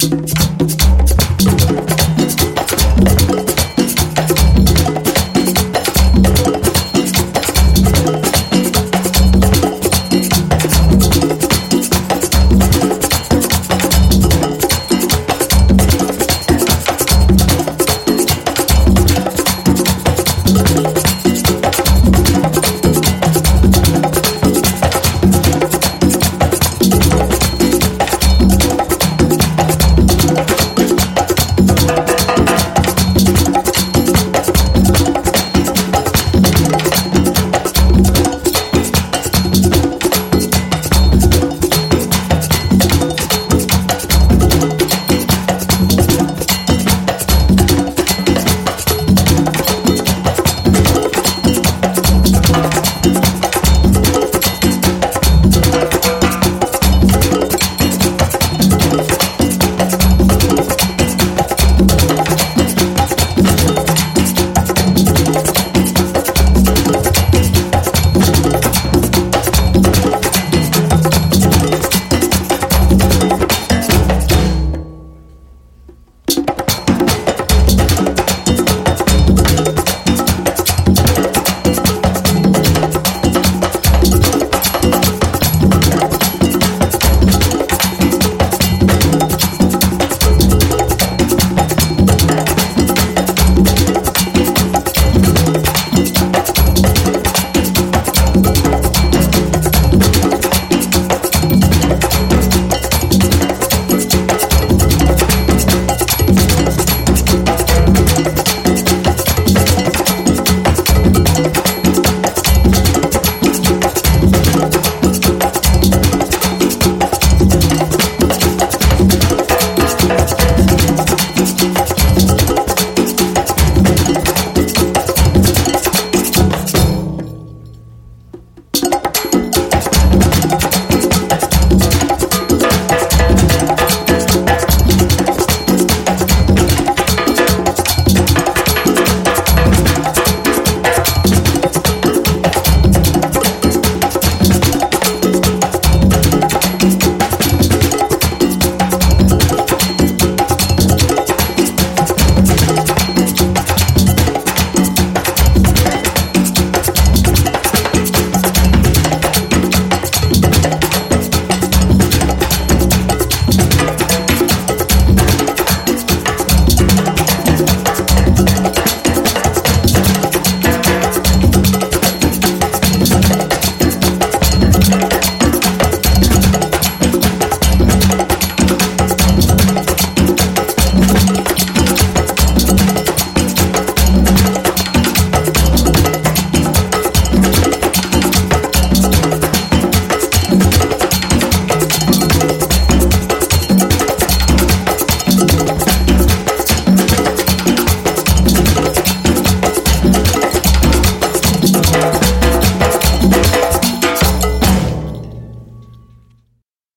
you.